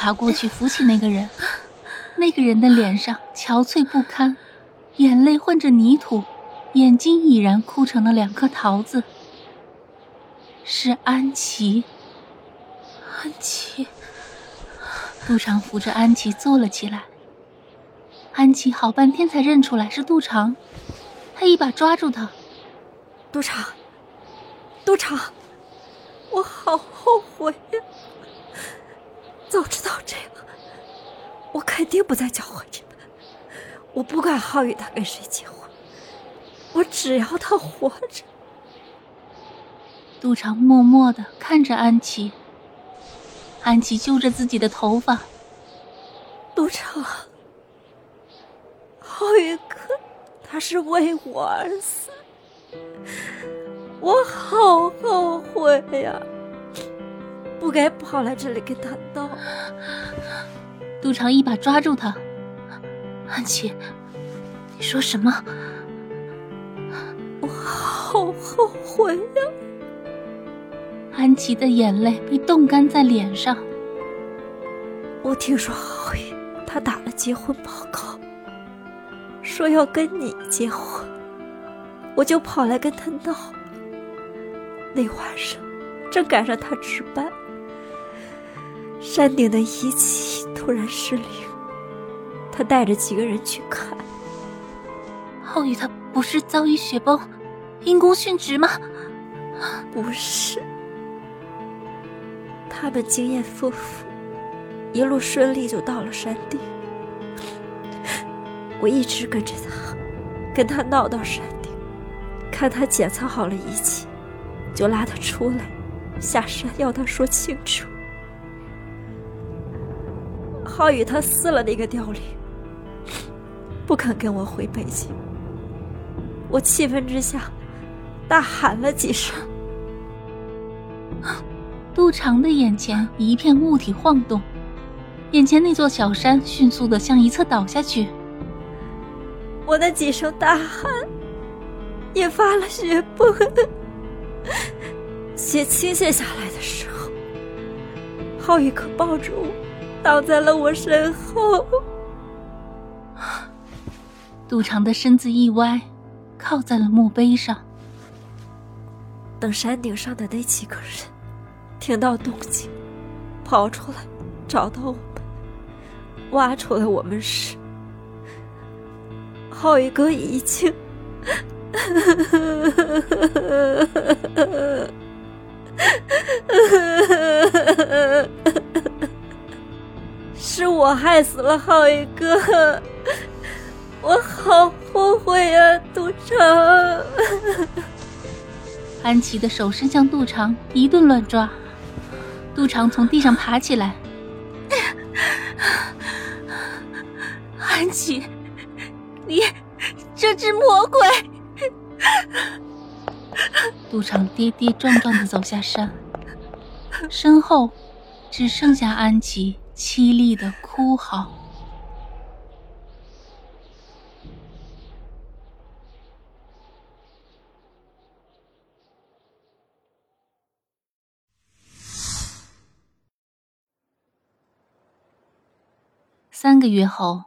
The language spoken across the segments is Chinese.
爬过去扶起那个人，那个人的脸上憔悴不堪，眼泪混着泥土，眼睛已然哭成了两颗桃子。是安琪，安琪。杜长扶着安琪坐了起来。安琪好半天才认出来是杜长，他一把抓住他。杜长，杜长，我好后悔呀。早知道这样，我肯定不再搅和你们。我不管浩宇他跟谁结婚，我只要他活着。杜长默默的看着安琪，安琪揪着自己的头发。杜长，浩宇哥，他是为我而死，我好后悔呀。不该跑来这里跟他闹。杜长一把抓住他，安琪，你说什么？我好后悔呀！安琪的眼泪被冻干在脸上。我听说浩宇他打了结婚报告，说要跟你结婚，我就跑来跟他闹。那晚上正赶上他值班。山顶的仪器突然失灵，他带着几个人去看。浩宇他不是遭遇雪崩，因公殉职吗？不是，他们经验丰富，一路顺利就到了山顶。我一直跟着他，跟他闹到山顶，看他检测好了仪器，就拉他出来，下山要他说清楚。浩宇他撕了那个凋零，不肯跟我回北京。我气愤之下，大喊了几声。杜长的眼前一片物体晃动，眼前那座小山迅速的向一侧倒下去。我那几声大喊，引发了血崩。血倾泻下来的时候，浩宇可抱住我。倒在了我身后，杜长的身子一歪，靠在了墓碑上。等山顶上的那几个人听到动静，跑出来找到我们，挖出来我们时，浩宇哥已经。是我害死了浩宇哥，我好后悔呀，杜长。安琪的手伸向杜长，一顿乱抓。杜长从地上爬起来。安琪，你这只魔鬼！杜长跌跌撞撞的走下山，身后只剩下安琪。凄厉的哭嚎。三个月后，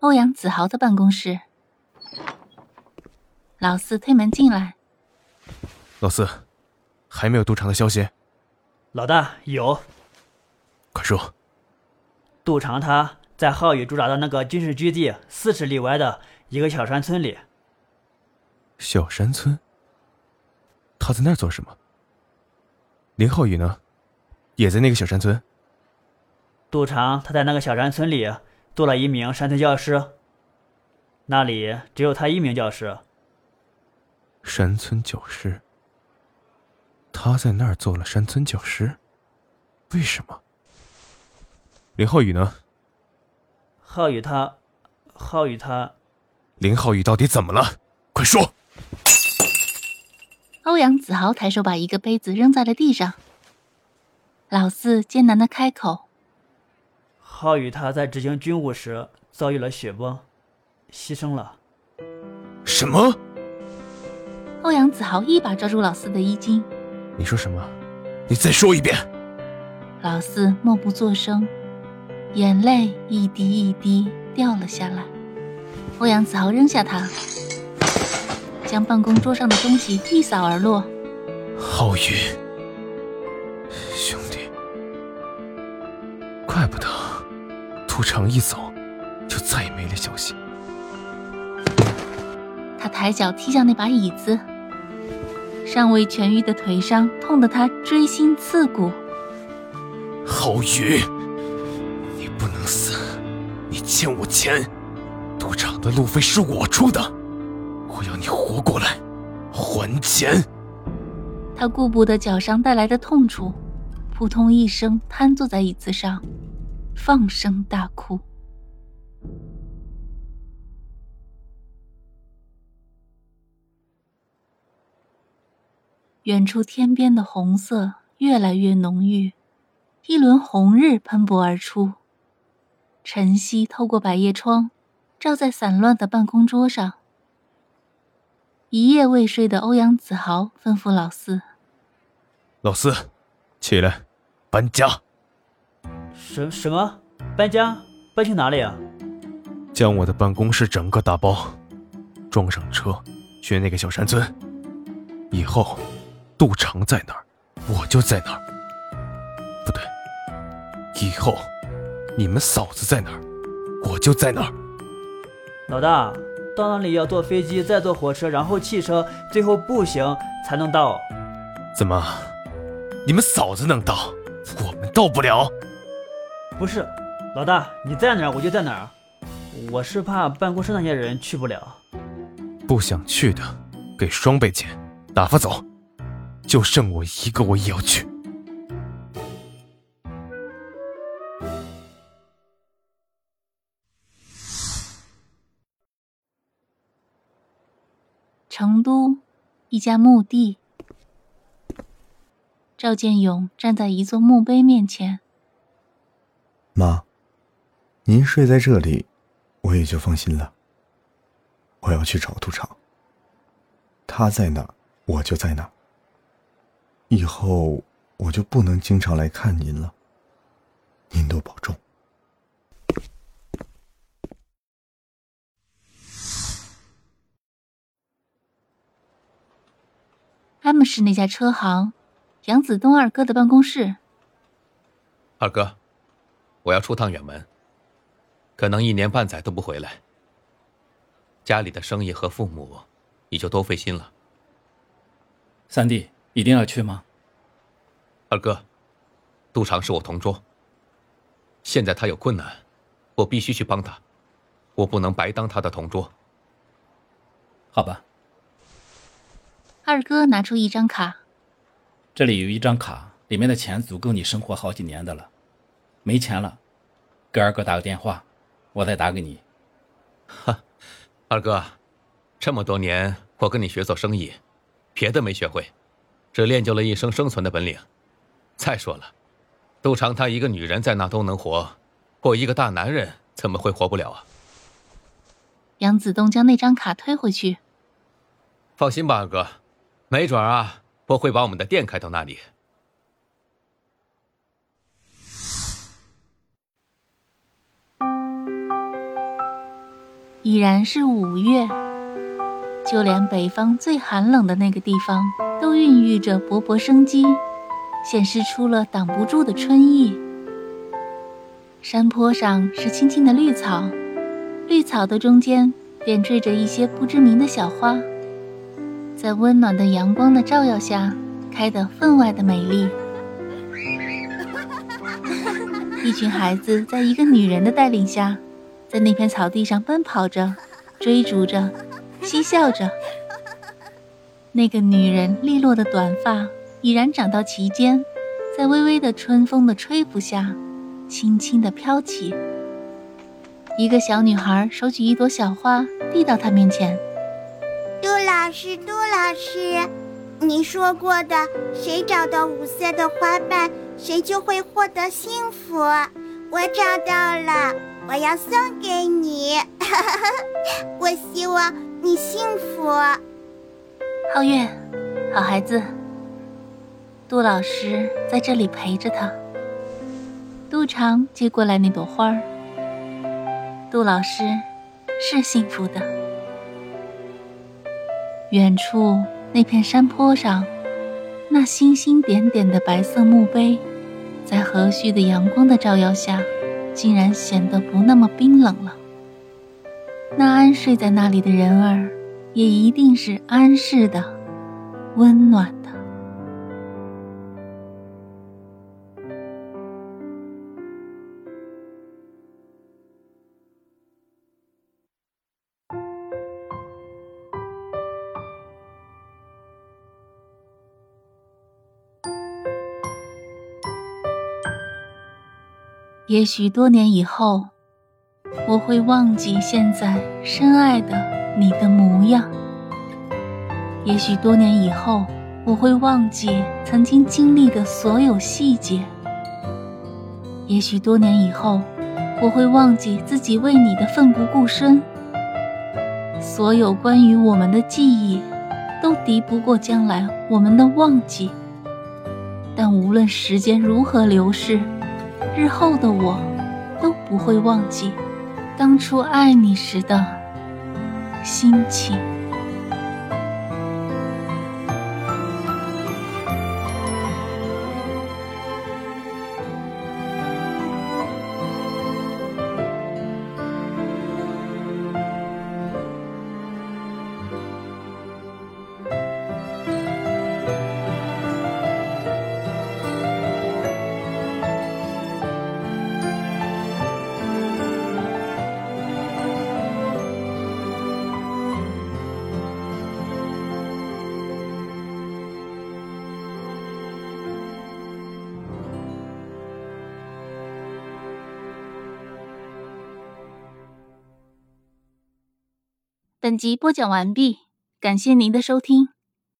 欧阳子豪的办公室，老四推门进来。老四，还没有杜长的消息？老大有。快说。杜长他在浩宇驻扎的那个军事基地四十里外的一个小山村里。小山村？他在那儿做什么？林浩宇呢？也在那个小山村？杜长他在那个小山村里做了一名山村教师。那里只有他一名教师。山村教师？他在那儿做了山村教师？为什么？林浩宇呢？浩宇他，浩宇他，林浩宇到底怎么了？快说！欧阳子豪抬手把一个杯子扔在了地上。老四艰难的开口：“浩宇他在执行军务时遭遇了雪崩，牺牲了。”什么？欧阳子豪一把抓住老四的衣襟：“你说什么？你再说一遍！”老四默不作声，眼泪一滴一滴掉了下来。欧阳子豪扔下他，将办公桌上的东西一扫而落。浩宇，兄弟，怪不得杜长一走就再也没了消息。他抬脚踢向那把椅子，尚未痊愈的腿伤痛得他锥心刺骨。浩宇，欠我钱，赌场的路费是我出的，我要你活过来还钱。他顾不得脚伤带来的痛楚，扑通一声瘫坐在椅子上，放声大哭。远处天边的红色越来越浓郁。一轮红日喷薄而出，晨曦透过百叶窗，照在散乱的办公桌上。一夜未睡的欧阳子豪吩咐老四：“老四，起来，搬家。”“什什么？搬家？搬去哪里啊？”“将我的办公室整个打包，装上车，去那个小山村。以后，杜长在哪儿，我就在哪儿。”不对，以后你们嫂子在哪儿，我就在哪儿。老大，到那里要坐飞机，再坐火车，然后汽车，最后步行才能到。怎么，你们嫂子能到，我们到不了？不是，老大，你在哪儿我就在哪儿。我是怕办公室那些人去不了。不想去的，给双倍钱，打发走。就剩我一个，我也要去。成都一家墓地，赵建勇站在一座墓碑面前。妈，您睡在这里，我也就放心了。我要去找杜长，他在哪，我就在哪。以后我就不能经常来看您了，您多保重。他们是那家车行，杨子东二哥的办公室。二哥，我要出趟远门，可能一年半载都不回来。家里的生意和父母，你就都费心了。三弟，一定要去吗？二哥，杜长是我同桌。现在他有困难，我必须去帮他，我不能白当他的同桌。好吧。二哥拿出一张卡，这里有一张卡，里面的钱足够你生活好几年的了。没钱了，给二哥打个电话，我再打给你。哈，二哥，这么多年我跟你学做生意，别的没学会，只练就了一生生存的本领。再说了，杜长他一个女人在那都能活，我一个大男人怎么会活不了啊？杨子东将那张卡推回去，放心吧，二哥。没准啊，我会把我们的店开到那里。已然是五月，就连北方最寒冷的那个地方，都孕育着勃勃生机，显示出了挡不住的春意。山坡上是青青的绿草，绿草的中间点缀着一些不知名的小花。在温暖的阳光的照耀下，开得分外的美丽。一群孩子在一个女人的带领下，在那片草地上奔跑着、追逐着、嬉笑着。那个女人利落的短发已然长到齐肩，在微微的春风的吹拂下，轻轻地飘起。一个小女孩手举一朵小花，递到他面前。杜老师，杜老师，你说过的，谁找到五色的花瓣，谁就会获得幸福。我找到了，我要送给你。我希望你幸福。皓月，好孩子。杜老师在这里陪着他。杜长接过来那朵花儿。杜老师是幸福的。远处那片山坡上，那星星点点的白色墓碑，在和煦的阳光的照耀下，竟然显得不那么冰冷了。那安睡在那里的人儿，也一定是安适的、温暖也许多年以后，我会忘记现在深爱的你的模样。也许多年以后，我会忘记曾经经历的所有细节。也许多年以后，我会忘记自己为你的奋不顾身。所有关于我们的记忆，都敌不过将来我们的忘记。但无论时间如何流逝。日后的我，都不会忘记当初爱你时的心情。本集播讲完毕，感谢您的收听。